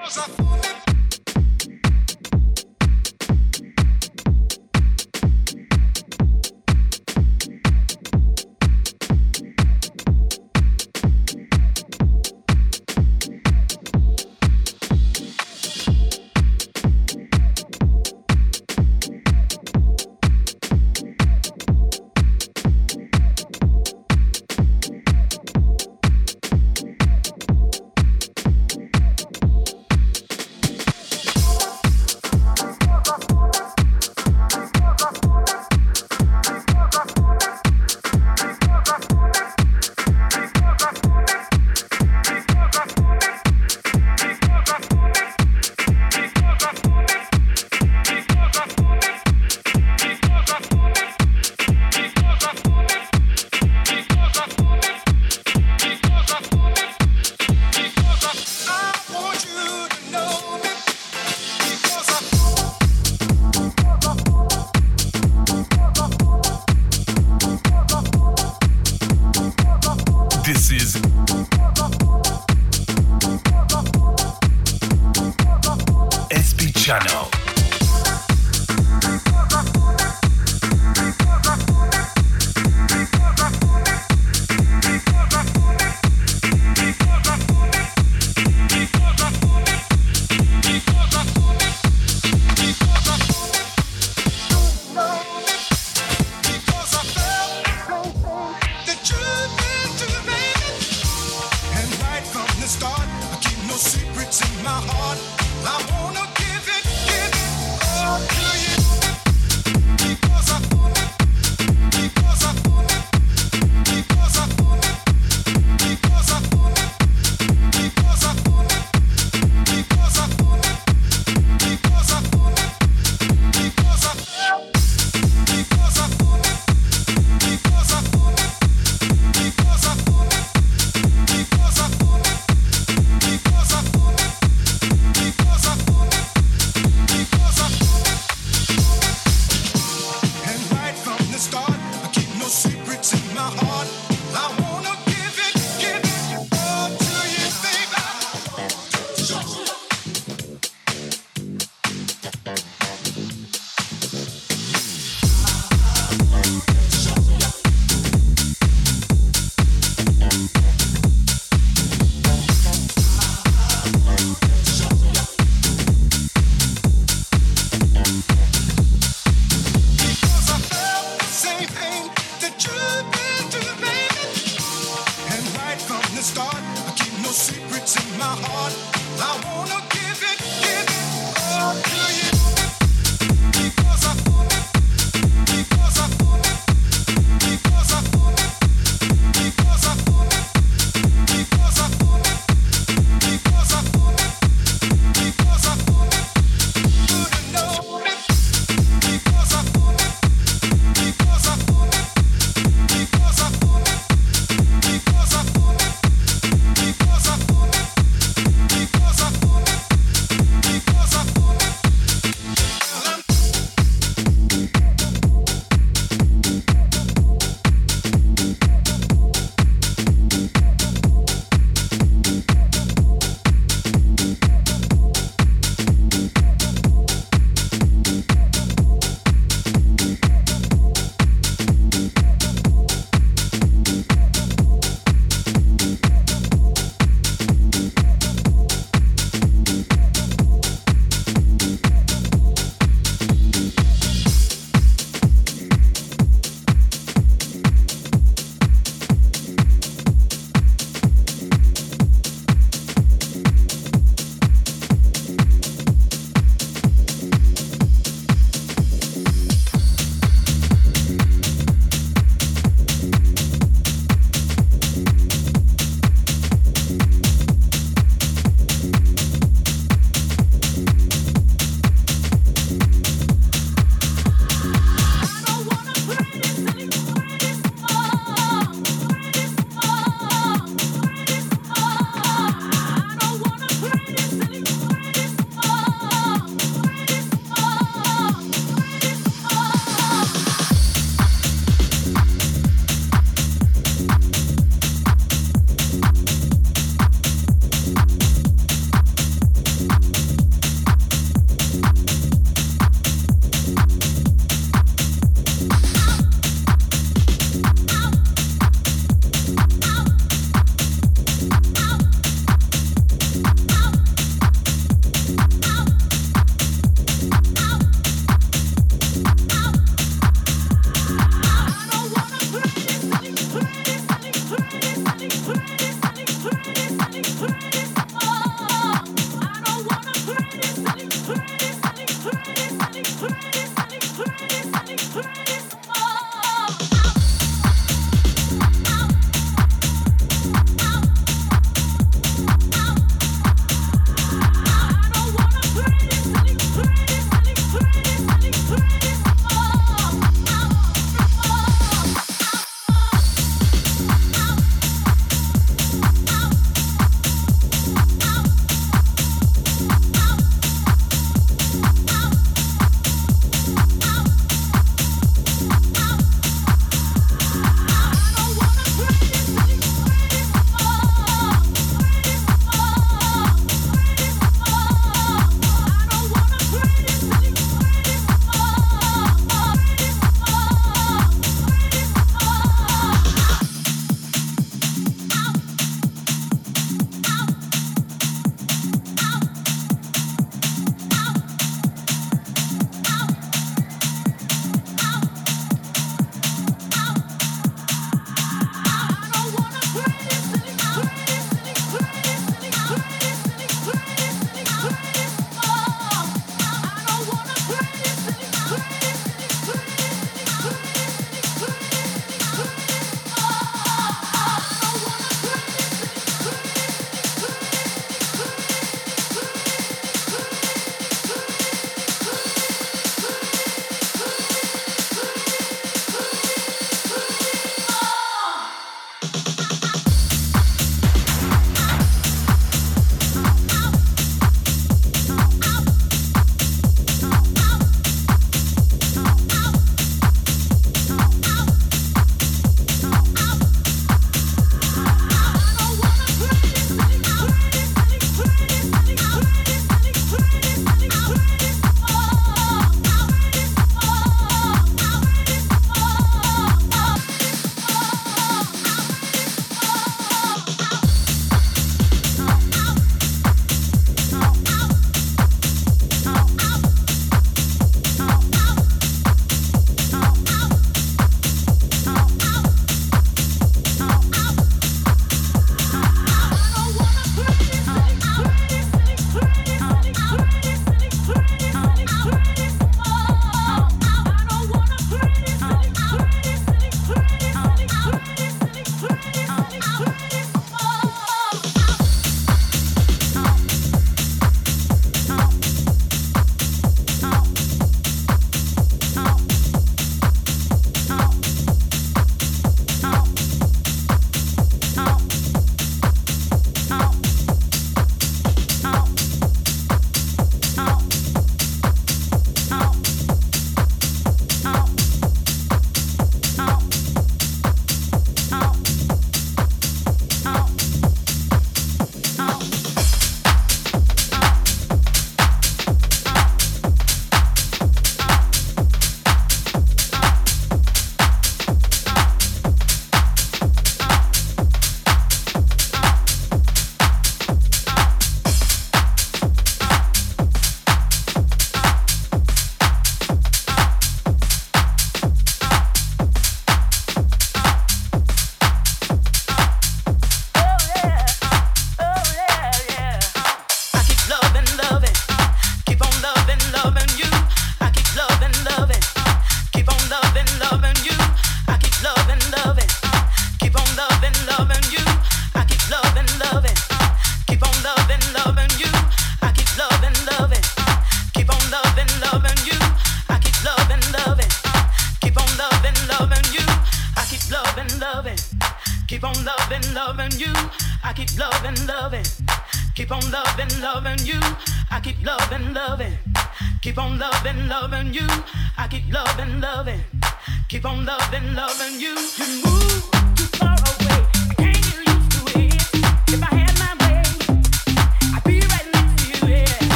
Rosa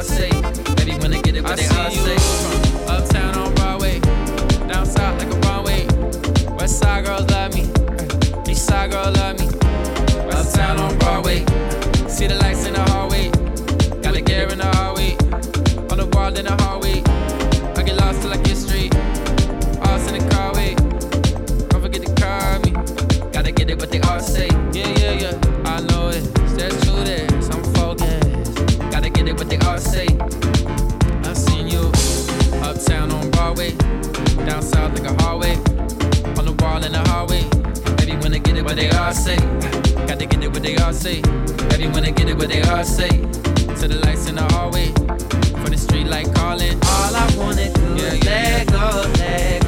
Beyonce. what they all say. Baby wanna get it what they all say. To the lights in the hallway, from the street like calling. All I wanna do yeah, is yeah. let go, let